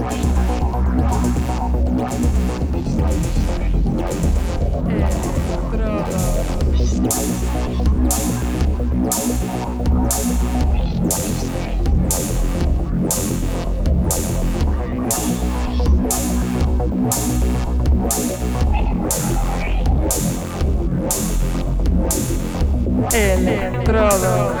Estrada. Electrodos.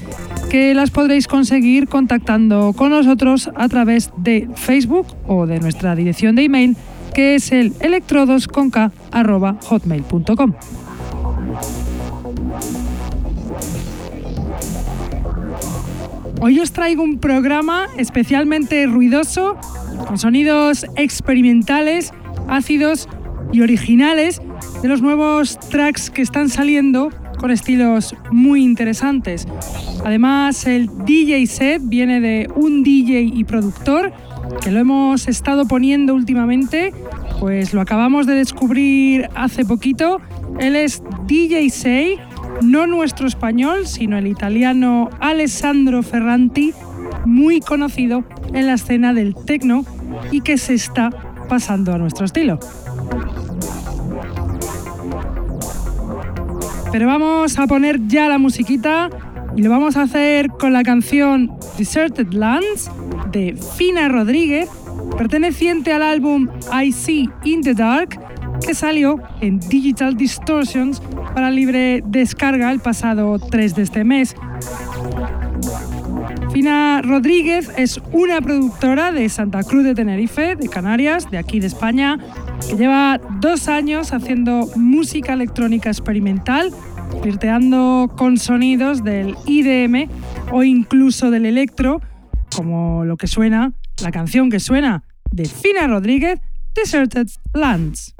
que las podréis conseguir contactando con nosotros a través de Facebook o de nuestra dirección de email que es el electrodosconk.hotmail.com. Hoy os traigo un programa especialmente ruidoso, con sonidos experimentales, ácidos y originales de los nuevos tracks que están saliendo con estilos muy interesantes. Además, el DJ set viene de un DJ y productor que lo hemos estado poniendo últimamente, pues lo acabamos de descubrir hace poquito. Él es DJ Sei, no nuestro español, sino el italiano Alessandro Ferranti, muy conocido en la escena del techno y que se está pasando a nuestro estilo. Pero vamos a poner ya la musiquita y lo vamos a hacer con la canción Deserted Lands de Fina Rodríguez, perteneciente al álbum I See in the Dark, que salió en Digital Distortions para libre descarga el pasado 3 de este mes. Fina Rodríguez es una productora de Santa Cruz de Tenerife, de Canarias, de aquí de España, que lleva dos años haciendo música electrónica experimental, flirteando con sonidos del IDM o incluso del electro, como lo que suena, la canción que suena de Fina Rodríguez, Deserted Lands.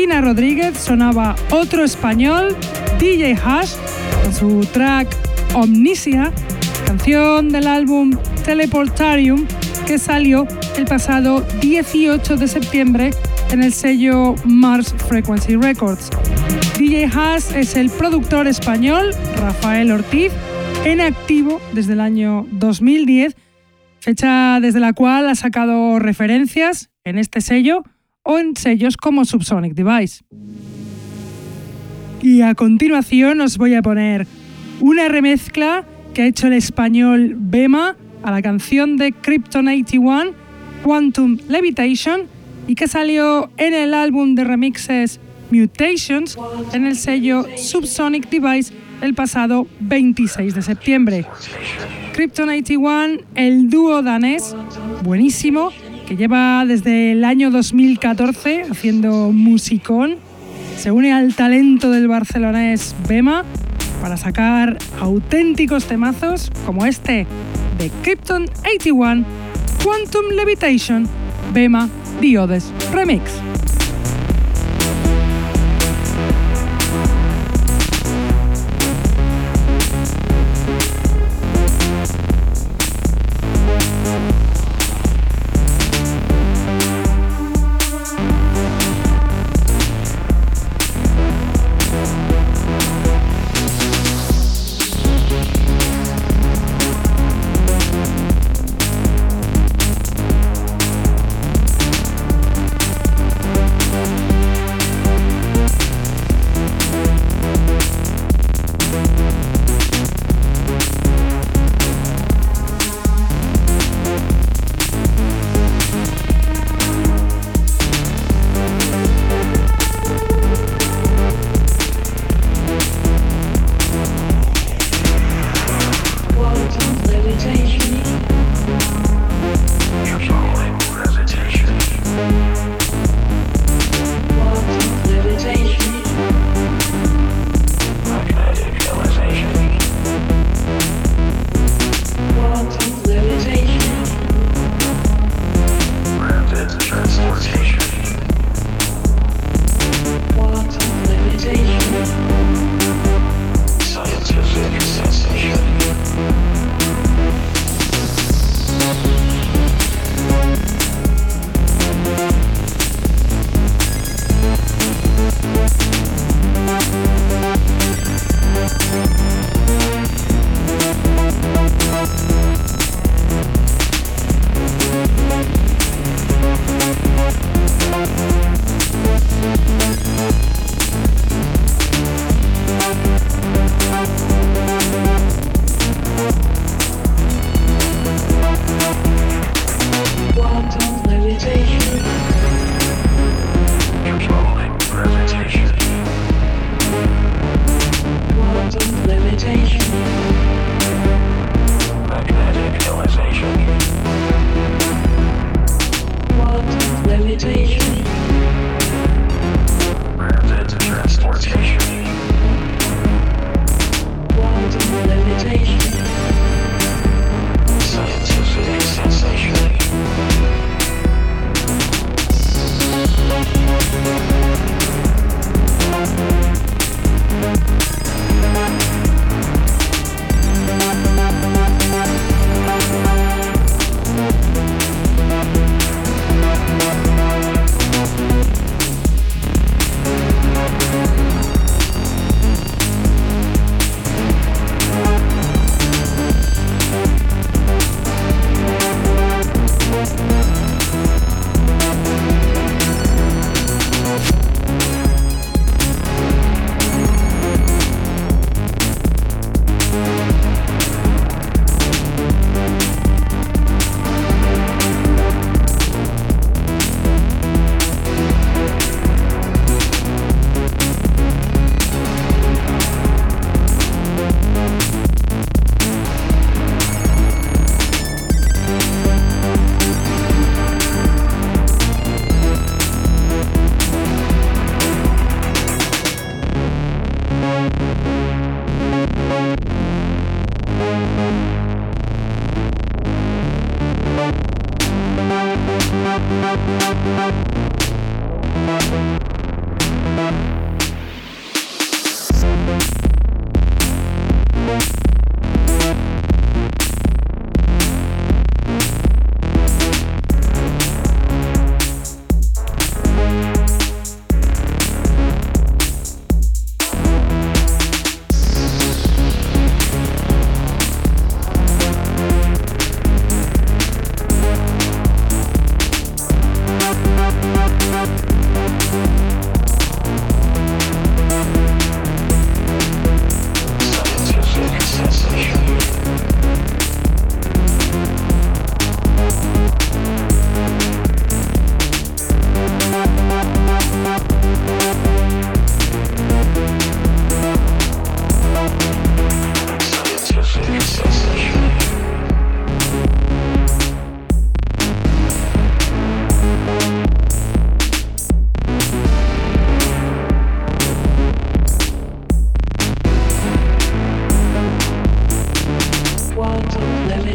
Fina Rodríguez sonaba otro español, DJ Hash, con su track Omnisia, canción del álbum Teleportarium que salió el pasado 18 de septiembre en el sello Mars Frequency Records. DJ Haas es el productor español Rafael Ortiz, en activo desde el año 2010, fecha desde la cual ha sacado referencias en este sello o en sellos como Subsonic Device. Y a continuación os voy a poner una remezcla que ha hecho el español Bema a la canción de Krypton 81, Quantum Levitation, y que salió en el álbum de remixes Mutations en el sello Subsonic Device el pasado 26 de septiembre. Krypton 81, el dúo danés, buenísimo, que lleva desde el año 2014 haciendo musicón, se une al talento del barcelonés Bema para sacar auténticos temazos como este de Krypton 81, Quantum Levitation, Bema Diodes Remix.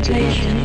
meditation.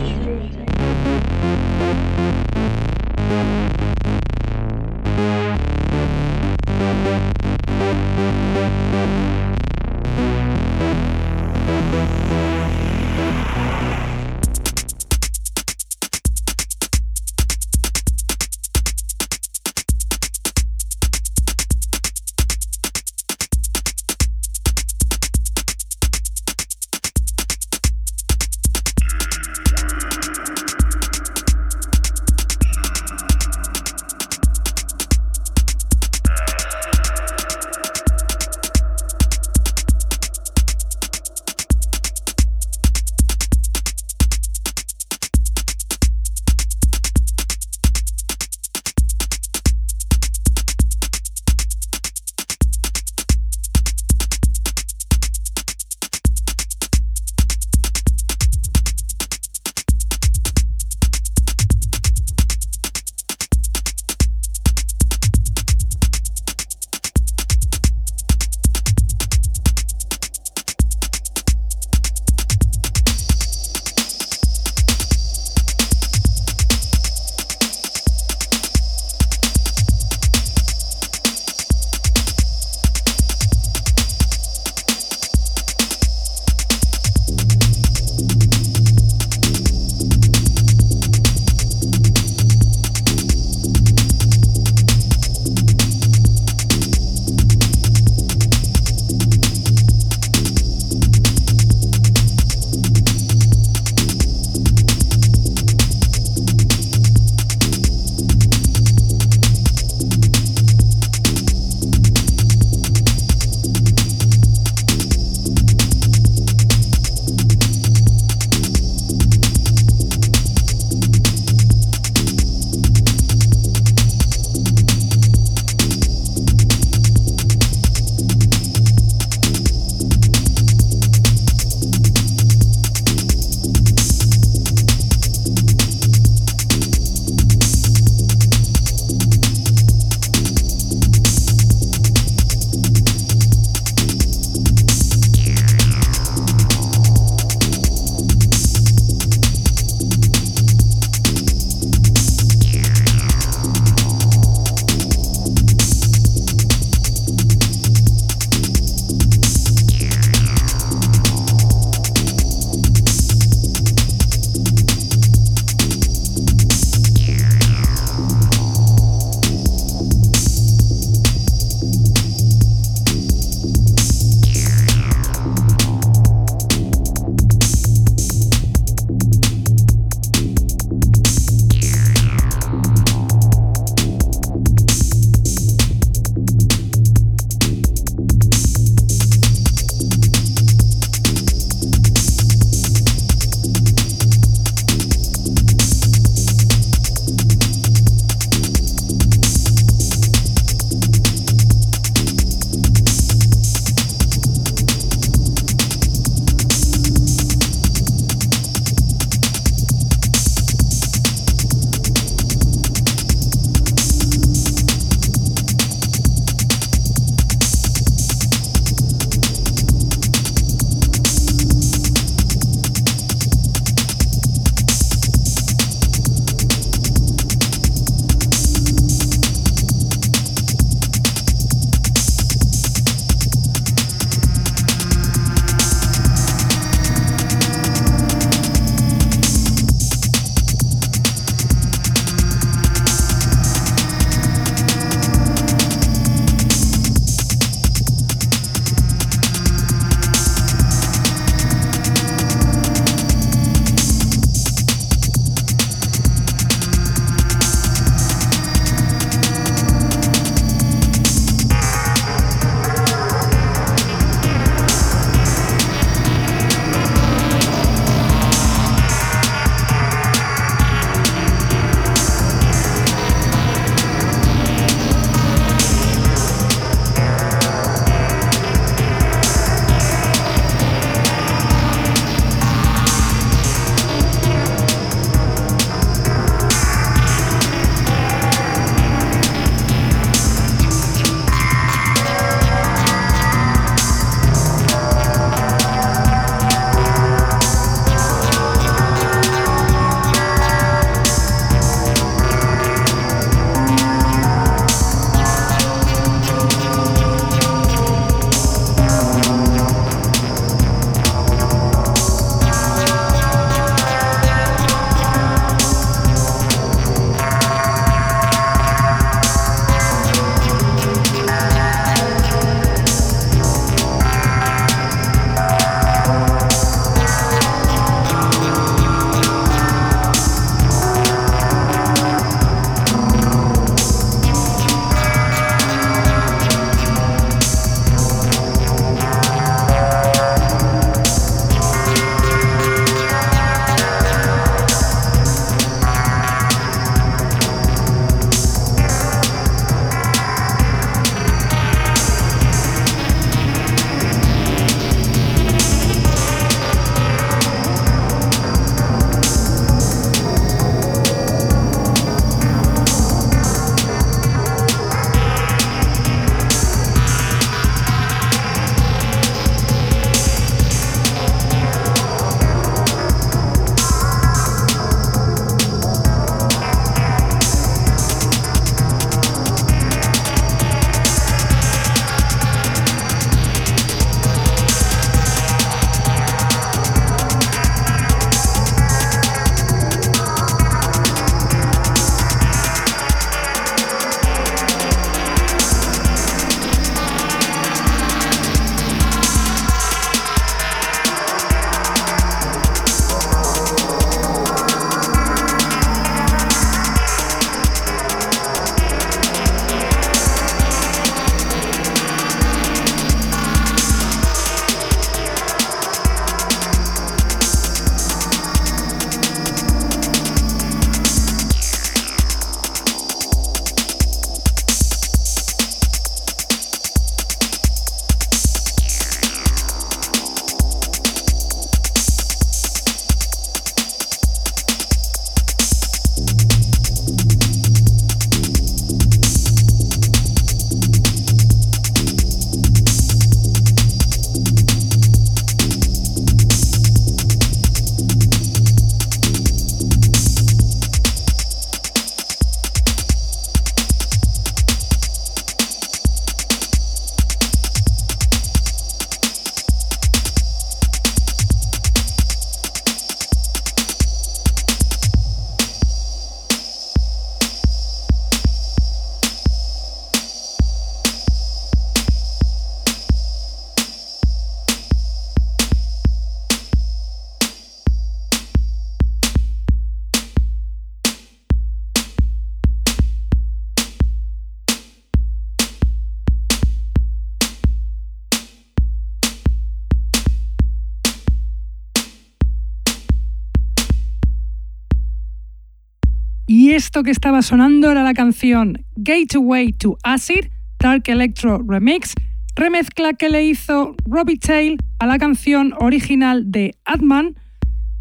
Esto que estaba sonando era la canción Gateway to Acid, Dark Electro Remix, remezcla que le hizo Robbie Tail a la canción original de Adman,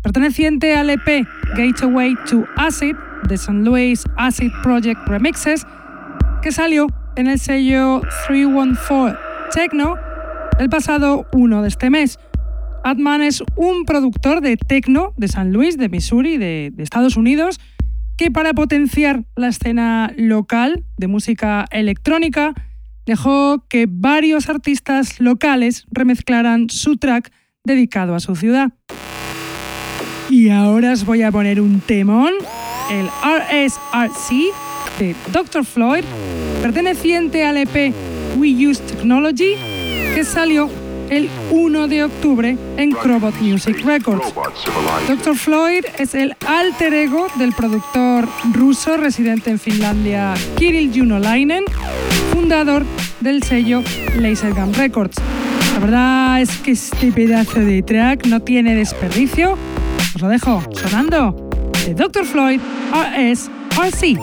perteneciente al EP Gateway to Acid de St. Louis Acid Project Remixes, que salió en el sello 314 Techno el pasado 1 de este mes. Adman es un productor de techno de San Luis, de Missouri, de, de Estados Unidos, que para potenciar la escena local de música electrónica dejó que varios artistas locales remezclaran su track dedicado a su ciudad. Y ahora os voy a poner un temón, el RSRC de Dr. Floyd, perteneciente al EP We Use Technology, que salió el 1 de octubre en Crobot Music Records. Dr. Floyd es el alter ego del productor ruso residente en Finlandia Kirill Junolainen, fundador del sello Lasergun Records. La verdad es que este pedazo de track no tiene desperdicio. Os lo dejo sonando de Dr. Floyd RSRC.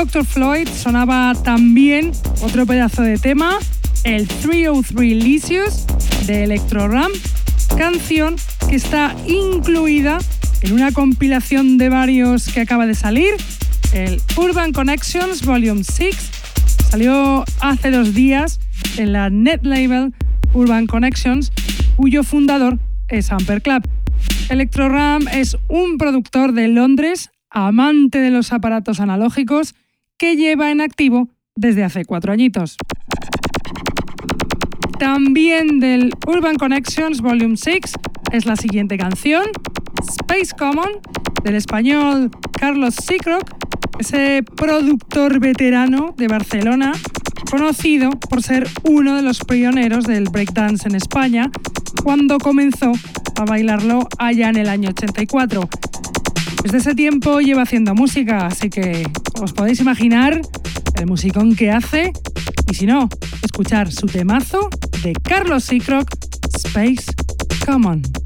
Dr. Floyd sonaba también otro pedazo de tema, el 303 Licious de Electro Ram, canción que está incluida en una compilación de varios que acaba de salir, el Urban Connections Volume 6. Salió hace dos días en la net label Urban Connections, cuyo fundador es Amper Club. Electro Ram es un productor de Londres, amante de los aparatos analógicos, que lleva en activo desde hace cuatro añitos. También del Urban Connections Volume 6 es la siguiente canción, Space Common, del español Carlos Seacrock, ese productor veterano de Barcelona, conocido por ser uno de los pioneros del breakdance en España, cuando comenzó a bailarlo allá en el año 84. Desde ese tiempo lleva haciendo música, así que os podéis imaginar el musicón que hace y si no, escuchar su temazo de Carlos Seacrock, Space Common.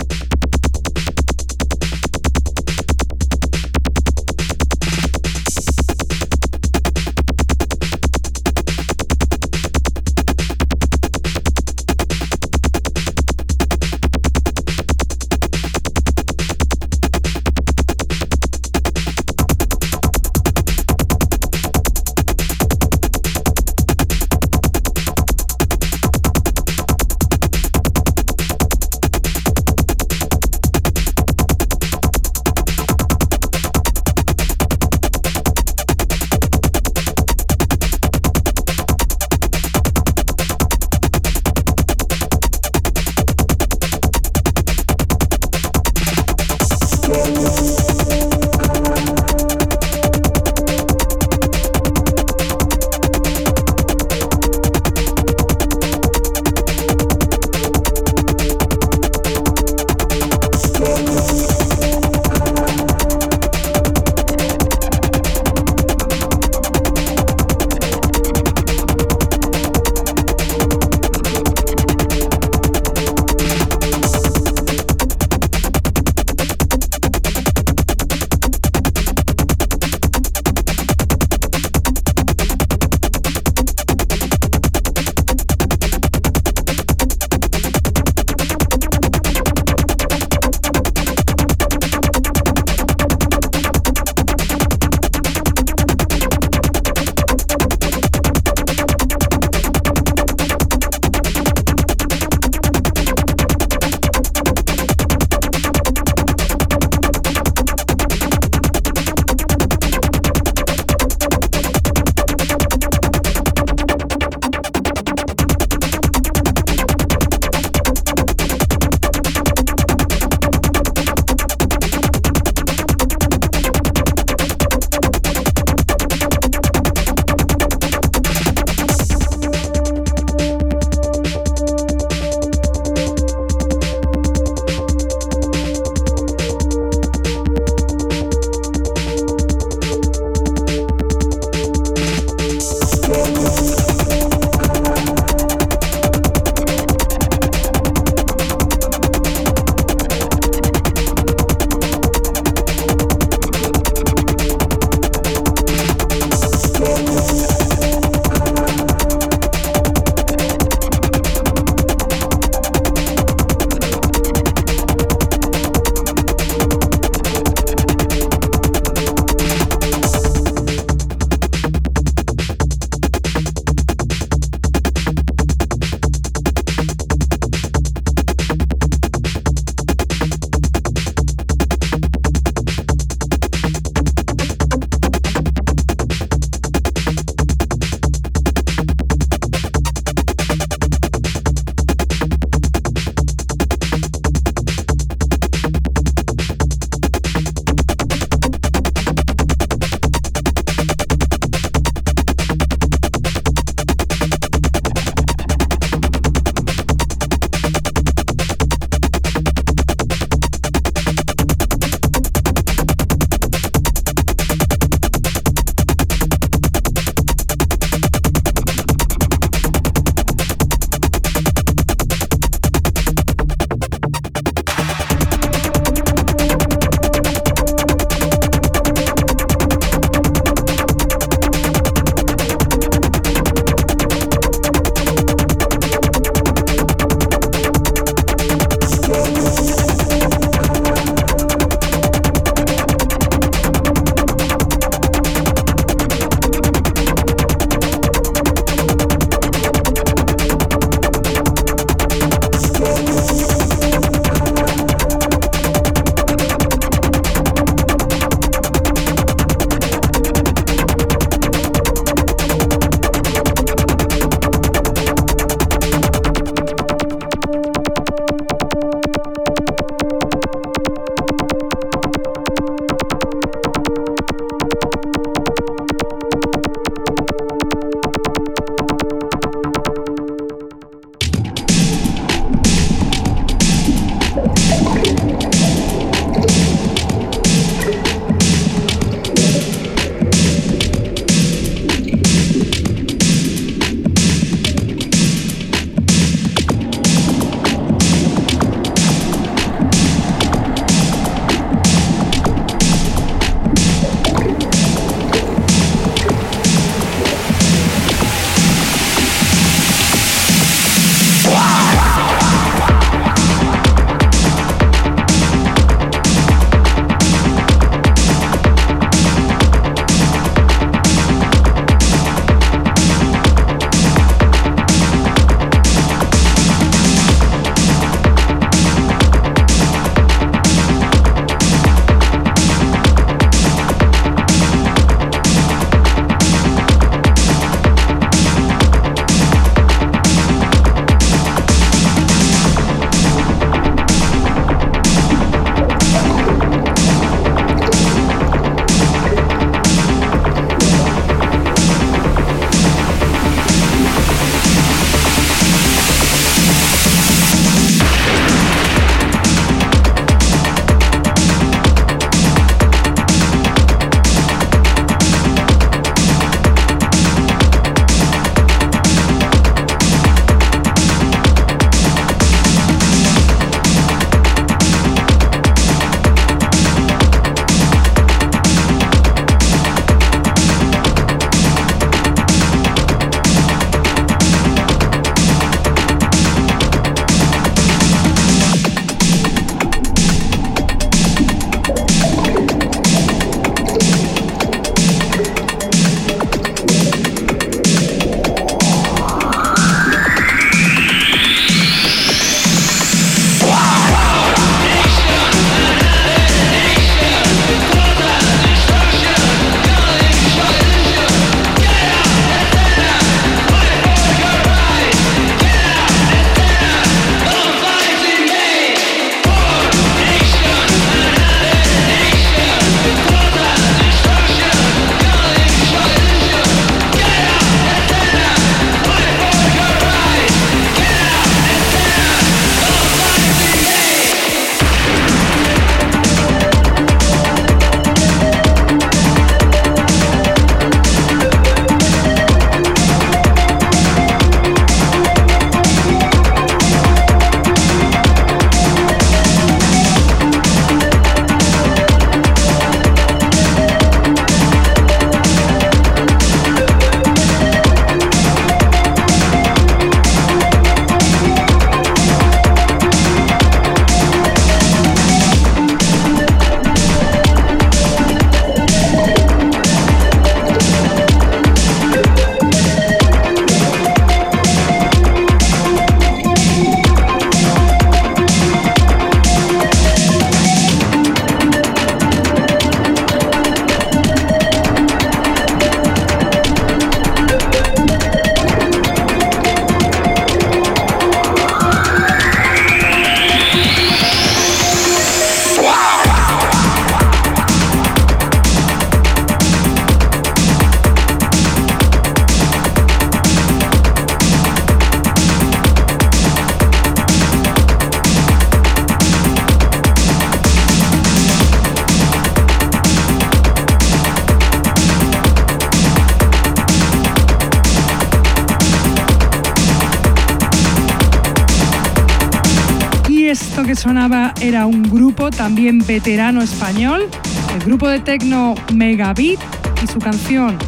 Era un grupo también veterano español, el grupo de techno Megabit y su canción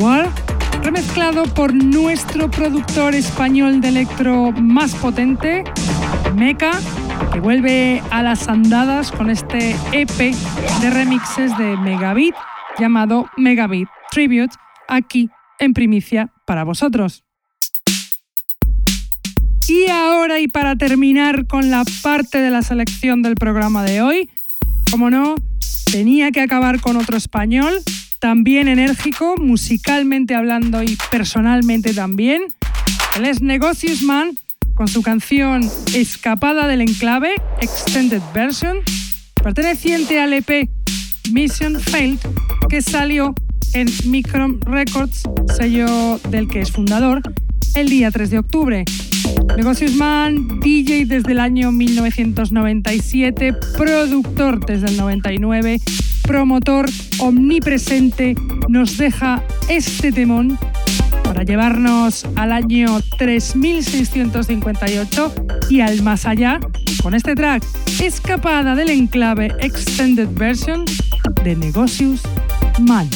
War, remezclado por nuestro productor español de electro más potente, Mecha, que vuelve a las andadas con este EP de remixes de Megabit llamado Megabit Tribute, aquí en primicia para vosotros. Y ahora y para terminar con la parte de la selección del programa de hoy, como no, tenía que acabar con otro español, también enérgico, musicalmente hablando y personalmente también. Él es Negocius Man con su canción Escapada del Enclave, Extended Version, perteneciente al EP Mission Failed, que salió en Micron Records, sello del que es fundador, el día 3 de octubre. Negocios Man, DJ desde el año 1997, productor desde el 99, promotor omnipresente, nos deja este temón para llevarnos al año 3658 y al más allá con este track, escapada del enclave Extended Version de Negocios Man.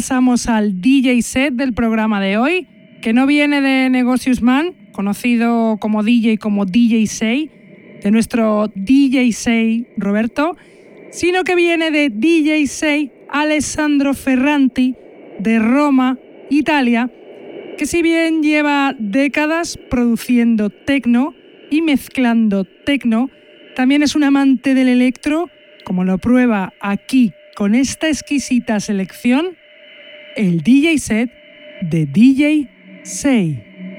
Pasamos al DJ set del programa de hoy, que no viene de Negocius Man, conocido como DJ como DJ Say, de nuestro DJ Say Roberto, sino que viene de DJ Say Alessandro Ferranti de Roma, Italia, que si bien lleva décadas produciendo techno y mezclando techno, también es un amante del electro, como lo prueba aquí con esta exquisita selección el DJ set de DJ Say.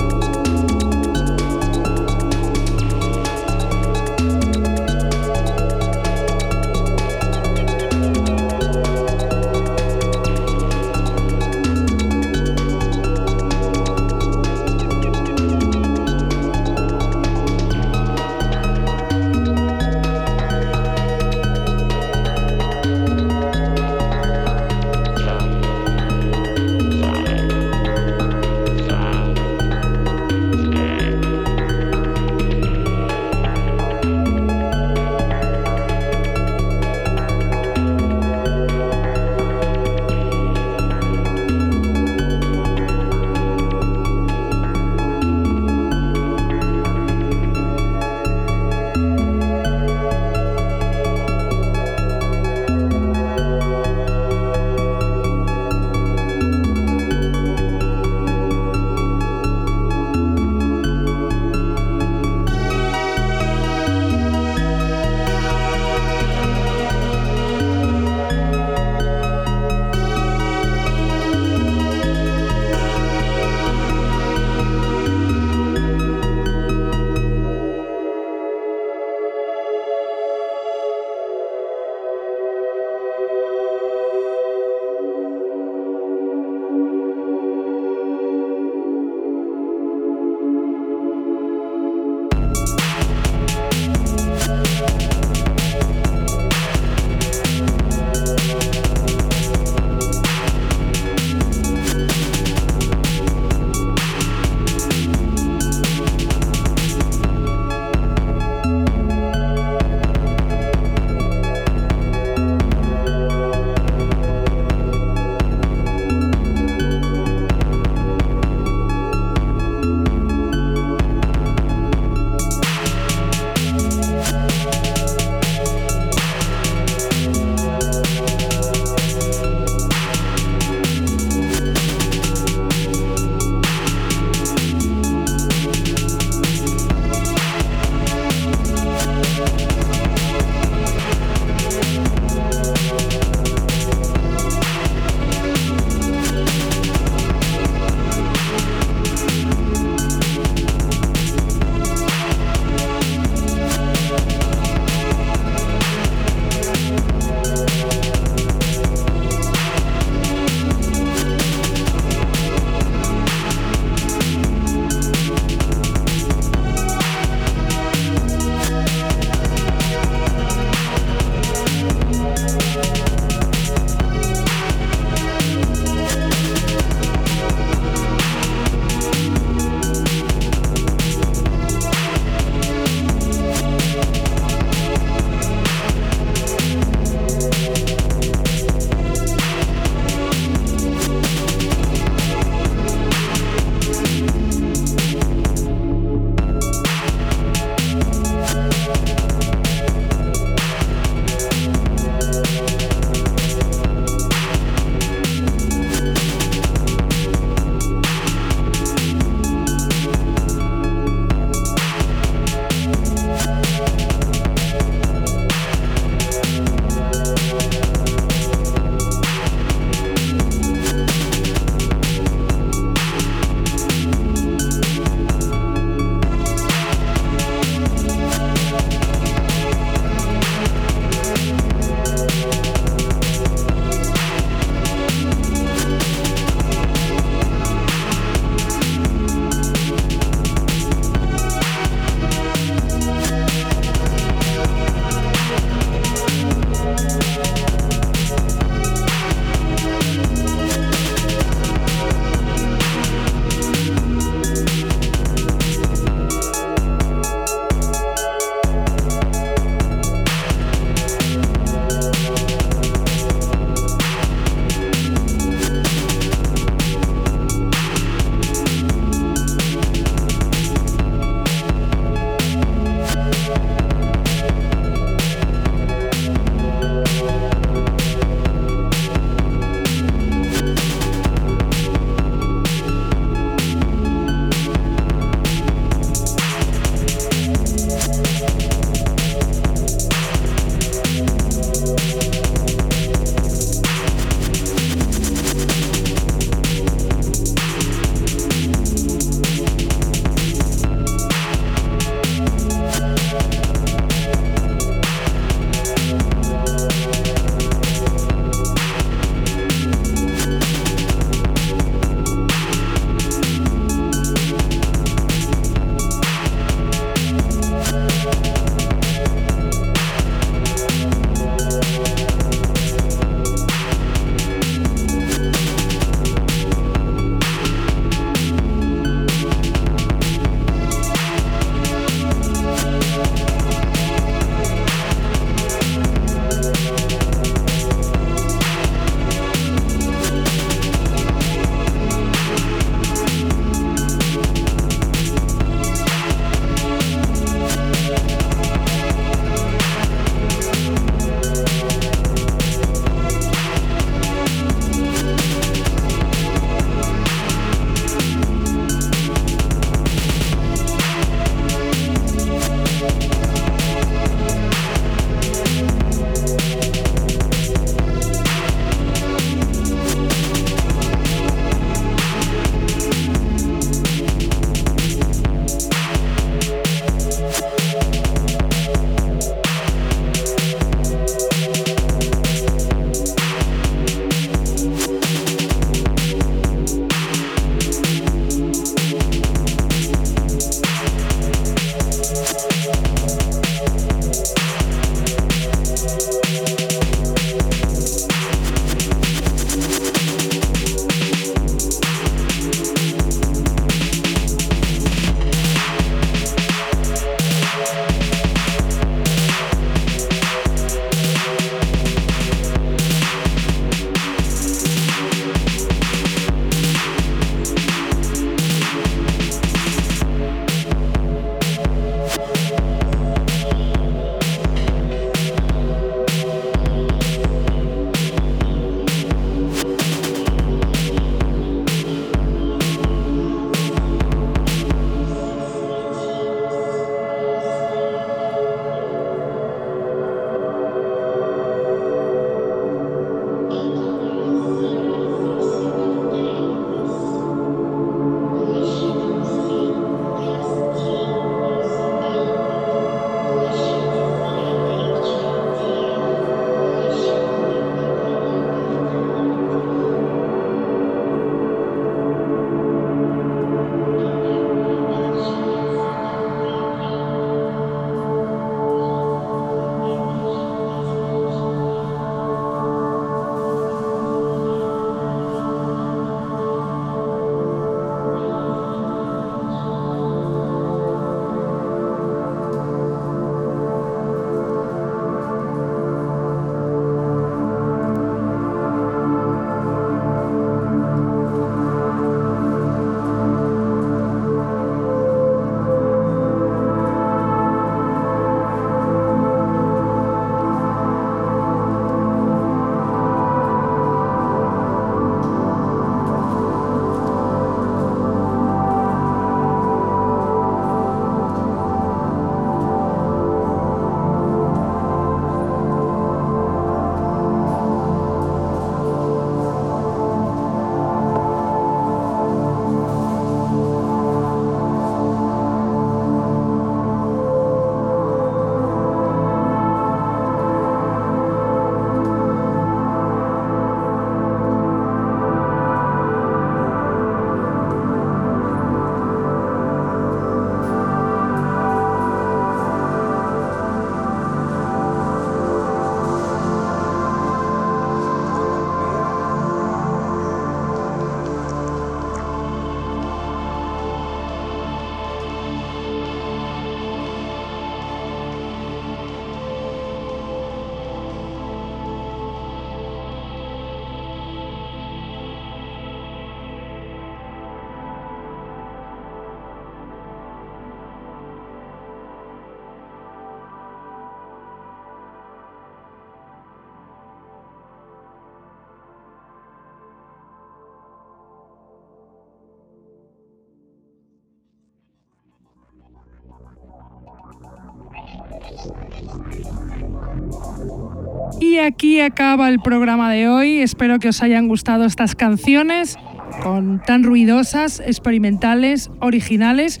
Y aquí acaba el programa de hoy. Espero que os hayan gustado estas canciones con tan ruidosas, experimentales, originales,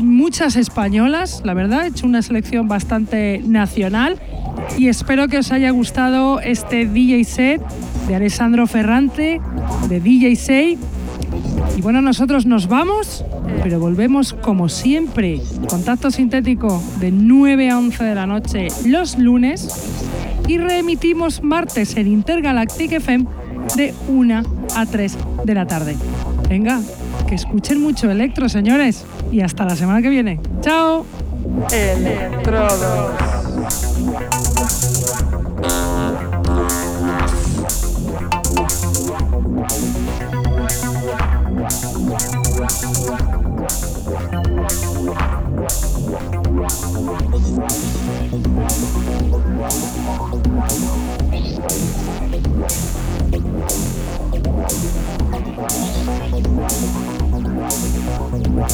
muchas españolas, la verdad, he hecho una selección bastante nacional y espero que os haya gustado este DJ set de Alessandro Ferrante, de DJ Say. Y bueno, nosotros nos vamos, pero volvemos como siempre, contacto sintético de 9 a 11 de la noche los lunes y reemitimos martes en Intergalactic FM de 1 a 3 de la tarde. Venga, que escuchen mucho electro, señores, y hasta la semana que viene. ¡Chao! Electrodos. Wow.